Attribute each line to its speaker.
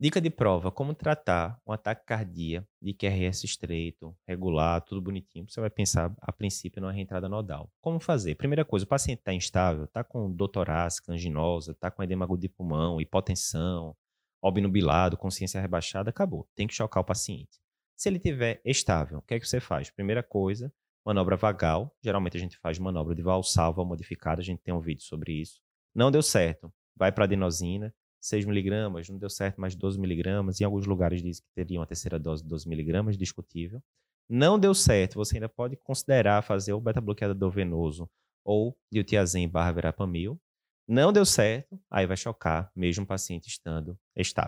Speaker 1: Dica de prova: como tratar um ataque cardíaco de QRS estreito, regular, tudo bonitinho. Você vai pensar, a princípio, numa reentrada nodal. Como fazer? Primeira coisa: o paciente está instável, está com dor torácica, anginosa, está com edema agudo de pulmão, hipotensão, obnubilado, consciência rebaixada, acabou. Tem que chocar o paciente. Se ele tiver estável, o que é que você faz? Primeira coisa, manobra vagal. Geralmente a gente faz manobra de valsalva modificada, a gente tem um vídeo sobre isso. Não deu certo, vai para adenosina, 6 miligramas, não deu certo mais 12 miligramas. Em alguns lugares diz que teria uma terceira dose de 12 miligramas, discutível. Não deu certo, você ainda pode considerar fazer o beta-bloqueador venoso ou diltiazem barra verapamil. Não deu certo, aí vai chocar, mesmo o paciente estando estável.